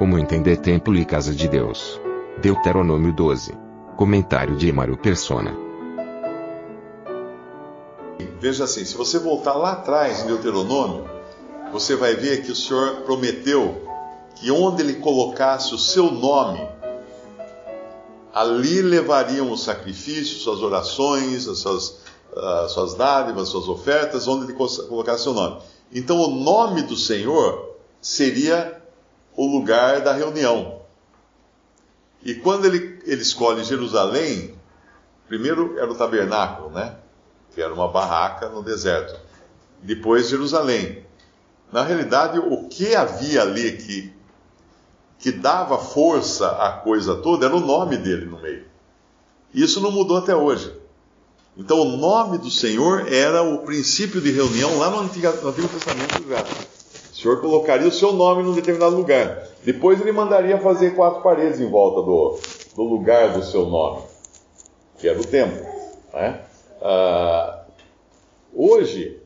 Como entender templo e casa de Deus? Deuteronômio 12. Comentário de Emaro Persona. Veja assim, se você voltar lá atrás em Deuteronômio, você vai ver que o Senhor prometeu que onde ele colocasse o seu nome, ali levariam os sacrifícios, suas orações, as suas, as suas dádivas, as suas ofertas, onde ele colocasse o seu nome. Então o nome do Senhor seria o lugar da reunião. E quando ele, ele escolhe Jerusalém, primeiro era o tabernáculo, né? Que era uma barraca no deserto. Depois Jerusalém. Na realidade, o que havia ali que, que dava força à coisa toda era o nome dele no meio. Isso não mudou até hoje. Então, o nome do Senhor era o princípio de reunião lá no Antigo, no Antigo Testamento já. O Senhor colocaria o seu nome num determinado lugar. Depois ele mandaria fazer quatro paredes em volta do, do lugar do seu nome, que era o templo. Né? Ah, hoje,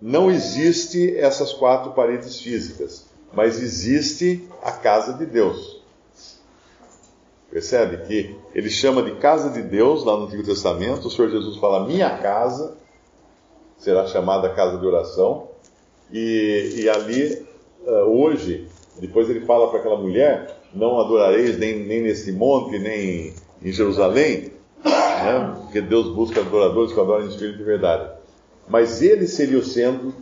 não existe essas quatro paredes físicas, mas existe a casa de Deus. Percebe que ele chama de casa de Deus lá no Antigo Testamento, o Senhor Jesus fala: minha casa será chamada casa de oração, e, e ali, hoje, depois ele fala para aquela mulher: não adorareis nem, nem nesse monte, nem em Jerusalém, né? porque Deus busca adoradores que adoram em espírito de verdade mas ele seria o centro,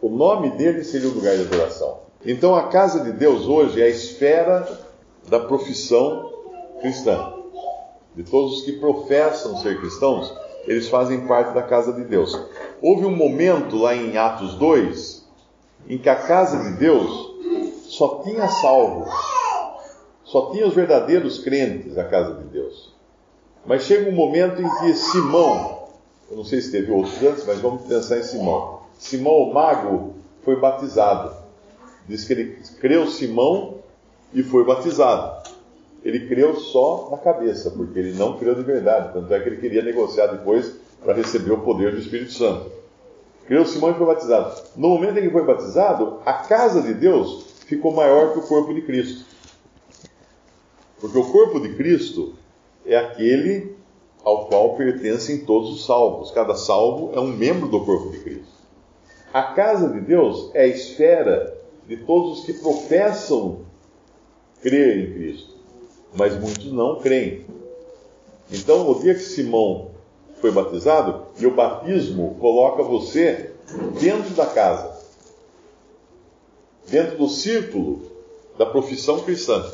o nome dele seria o lugar de adoração. Então a casa de Deus hoje é a esfera da profissão cristã. De todos os que professam ser cristãos, eles fazem parte da casa de Deus. Houve um momento lá em Atos 2 em que a casa de Deus só tinha salvos, só tinha os verdadeiros crentes da casa de Deus. Mas chega um momento em que Simão, eu não sei se teve outros antes, mas vamos pensar em Simão. Simão, o mago, foi batizado. Diz que ele creu Simão e foi batizado. Ele creu só na cabeça, porque ele não creu de verdade. Tanto é que ele queria negociar depois para receber o poder do Espírito Santo. Creu Simão e foi batizado. No momento em que foi batizado, a casa de Deus ficou maior que o corpo de Cristo. Porque o corpo de Cristo é aquele ao qual pertencem todos os salvos. Cada salvo é um membro do corpo de Cristo. A casa de Deus é a esfera de todos os que professam crer em Cristo, mas muitos não creem. Então, o dia que Simão foi batizado, e o batismo coloca você dentro da casa, dentro do círculo da profissão cristã.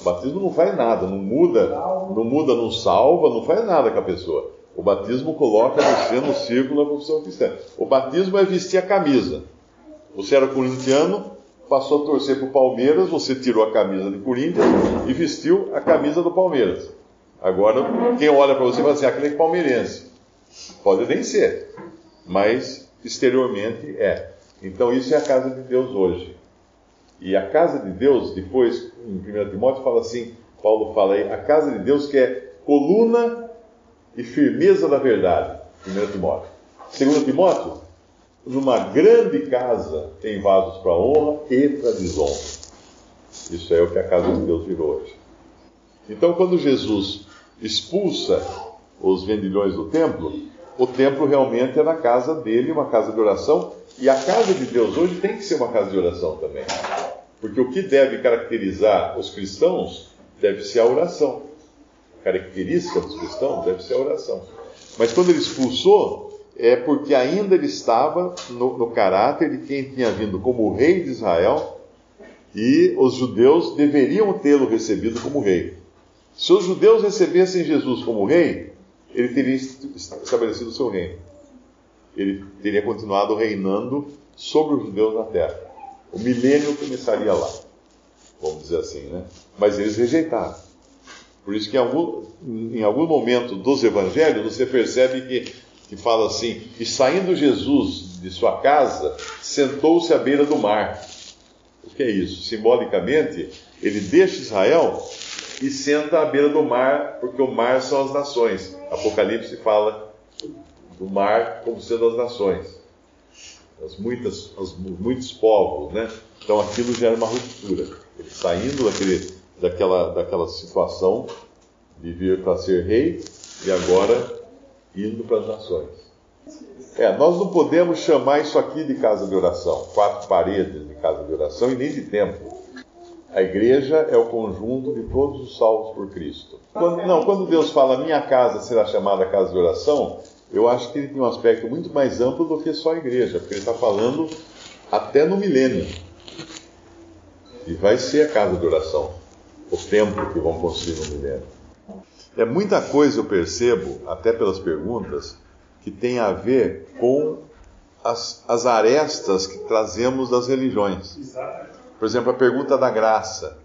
O batismo não faz nada, não muda, não muda, não salva, não faz nada com a pessoa. O batismo coloca você no círculo da profissão cristã. O batismo é vestir a camisa. Você era corintiano, passou a torcer para o Palmeiras, você tirou a camisa de Corinthians e vestiu a camisa do Palmeiras. Agora, quem olha para você fala assim, aquele é palmeirense. Pode nem ser, mas exteriormente é. Então, isso é a casa de Deus hoje. E a casa de Deus, depois, em 1 Timóteo, fala assim: Paulo fala aí, a casa de Deus que é coluna e firmeza da verdade. 1 Timóteo. 2 Timóteo, numa grande casa tem vasos para honra e para desonra. Isso é o que a casa de Deus virou hoje. Então, quando Jesus expulsa os vendilhões do templo, o templo realmente era a casa dele, uma casa de oração, e a casa de Deus hoje tem que ser uma casa de oração também. Porque o que deve caracterizar os cristãos deve ser a oração. A característica dos cristãos deve ser a oração. Mas quando ele expulsou, é porque ainda ele estava no, no caráter de quem tinha vindo como rei de Israel e os judeus deveriam tê-lo recebido como rei. Se os judeus recebessem Jesus como rei, ele teria estabelecido o seu reino. Ele teria continuado reinando sobre os judeus na terra. O milênio começaria lá, vamos dizer assim, né? Mas eles rejeitaram. Por isso que em algum, em algum momento dos evangelhos você percebe que, que fala assim: e saindo Jesus de sua casa, sentou-se à beira do mar. O que é isso? Simbolicamente, ele deixa Israel e senta à beira do mar, porque o mar são as nações. Apocalipse fala do mar como sendo as nações, as muitas, os muitos povos, né? Então aquilo já era uma ruptura. Ele saindo daquele, daquela, daquela situação de vir para ser rei e agora indo para as nações. É, nós não podemos chamar isso aqui de casa de oração, quatro paredes de casa de oração e nem de templo. A igreja é o conjunto de todos os salvos por Cristo. Quando, não, quando Deus fala minha casa será chamada casa de oração, eu acho que ele tem um aspecto muito mais amplo do que só a igreja, porque ele está falando até no milênio. E vai ser a casa de oração, o templo que vão construir no milênio. É muita coisa eu percebo, até pelas perguntas, que tem a ver com as, as arestas que trazemos das religiões. Por exemplo, a pergunta da graça.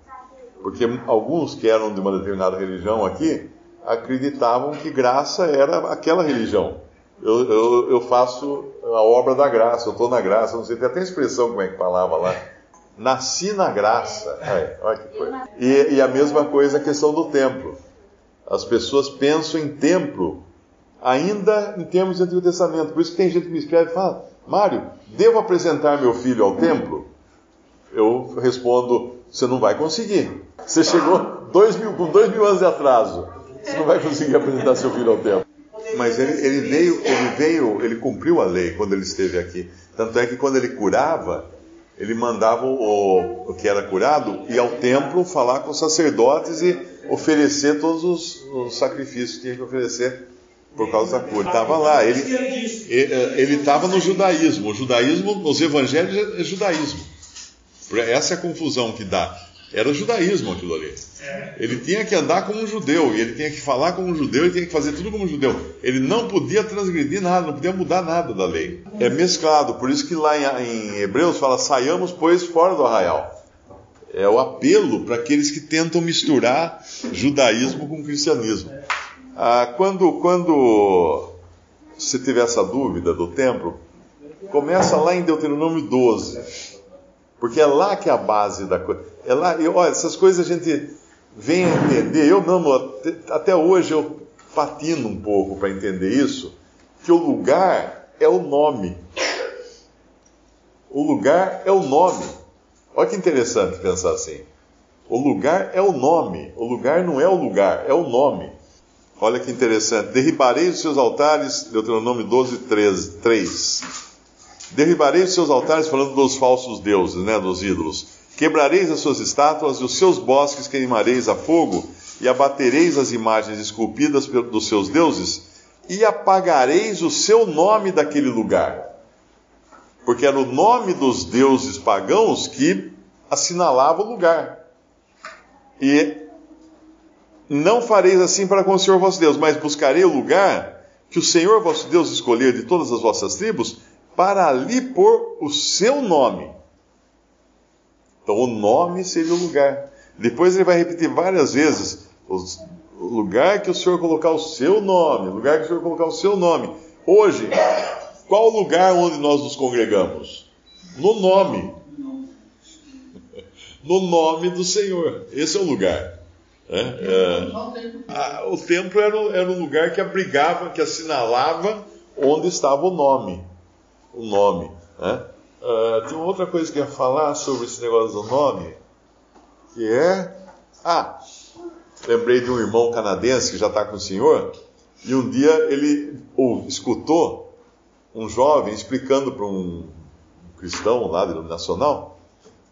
Porque alguns que eram de uma determinada religião aqui acreditavam que graça era aquela religião. Eu, eu, eu faço a obra da graça, eu estou na graça, não sei, tem até expressão como é que falava lá. Nasci na graça. É, olha que coisa. E, e a mesma coisa a questão do templo. As pessoas pensam em templo ainda em termos do Antigo Testamento. Por isso que tem gente que me escreve e fala: Mário, devo apresentar meu filho ao templo? Eu respondo: você não vai conseguir. Você chegou dois mil, com dois mil anos de atraso. Você não vai conseguir apresentar seu filho ao templo. Mas ele, ele, veio, ele veio, ele cumpriu a lei quando ele esteve aqui. Tanto é que quando ele curava, ele mandava o, o que era curado ir ao templo falar com os sacerdotes e oferecer todos os, os sacrifícios que tinha que oferecer por causa da cura. Ele estava lá, ele ele estava no judaísmo. O judaísmo, os evangelhos é judaísmo. Essa é a confusão que dá. Era judaísmo aquilo ali. Ele tinha que andar como um judeu, e ele tinha que falar como um judeu, ele tinha que fazer tudo como um judeu. Ele não podia transgredir nada, não podia mudar nada da lei. É mesclado, por isso que lá em, Hebreus fala: saiamos, pois, fora do arraial. É o apelo para aqueles que tentam misturar judaísmo com cristianismo. Ah, quando, quando você tiver essa dúvida do templo, começa lá em Deuteronômio 12 porque é lá que é a base da coisa. É lá, e, olha, essas coisas a gente vem a entender. Eu mesmo, até hoje, eu patino um pouco para entender isso, que o lugar é o nome. O lugar é o nome. Olha que interessante pensar assim. O lugar é o nome. O lugar não é o lugar, é o nome. Olha que interessante. Derribarei os seus altares, Deuteronômio 12, 13, 3. Derribarei os seus altares, falando dos falsos deuses, né, dos ídolos. Quebrareis as suas estátuas e os seus bosques queimareis a fogo, e abatereis as imagens esculpidas dos seus deuses, e apagareis o seu nome daquele lugar. Porque era o nome dos deuses pagãos que assinalava o lugar. E não fareis assim para com o Senhor vosso Deus, mas buscarei o lugar que o Senhor vosso Deus escolher de todas as vossas tribos, para ali pôr o seu nome. Então, o nome seria o lugar. Depois ele vai repetir várias vezes: o lugar que o Senhor colocar o seu nome, o lugar que o Senhor colocar o seu nome. Hoje, qual o lugar onde nós nos congregamos? No nome. No nome do Senhor. Esse é o lugar. É, é, o templo era, era um lugar que abrigava, que assinalava onde estava o nome o nome. Uh, tem uma outra coisa que eu ia falar sobre esse negócio do nome, que é. Ah, lembrei de um irmão canadense que já está com o senhor, e um dia ele ou, escutou um jovem explicando para um cristão lá de nacional,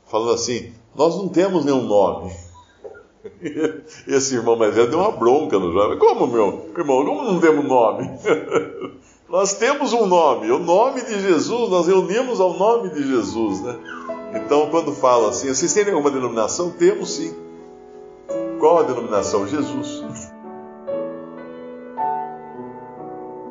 falando assim: Nós não temos nenhum nome. Esse irmão mais velho deu uma bronca no jovem. Como, meu irmão, como não temos nome? Nós temos um nome, o nome de Jesus, nós reunimos ao nome de Jesus, né? Então, quando fala assim, vocês têm alguma denominação? Temos sim. Qual a denominação? Jesus.